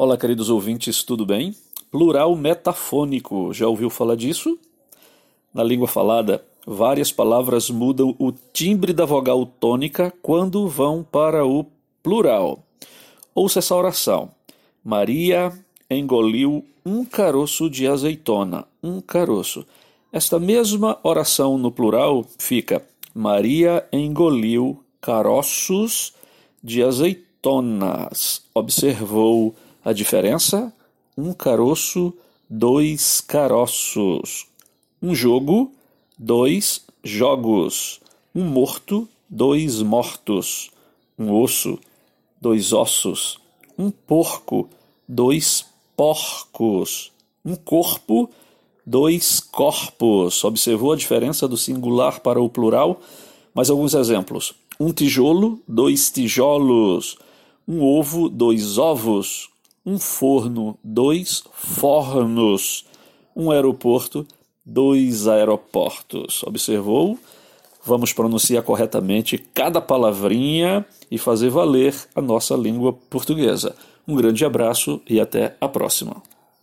Olá, queridos ouvintes, tudo bem? Plural metafônico, já ouviu falar disso? Na língua falada, várias palavras mudam o timbre da vogal tônica quando vão para o plural. Ouça essa oração. Maria engoliu um caroço de azeitona. Um caroço. Esta mesma oração no plural fica: Maria engoliu caroços de azeitonas. Observou a diferença? Um caroço, dois caroços. Um jogo, dois jogos. Um morto, dois mortos. Um osso, dois ossos. Um porco, dois porcos. Um corpo, dois corpos. Observou a diferença do singular para o plural? Mais alguns exemplos. Um tijolo, dois tijolos. Um ovo, dois ovos um forno, dois fornos, um aeroporto, dois aeroportos. Observou? Vamos pronunciar corretamente cada palavrinha e fazer valer a nossa língua portuguesa. Um grande abraço e até a próxima.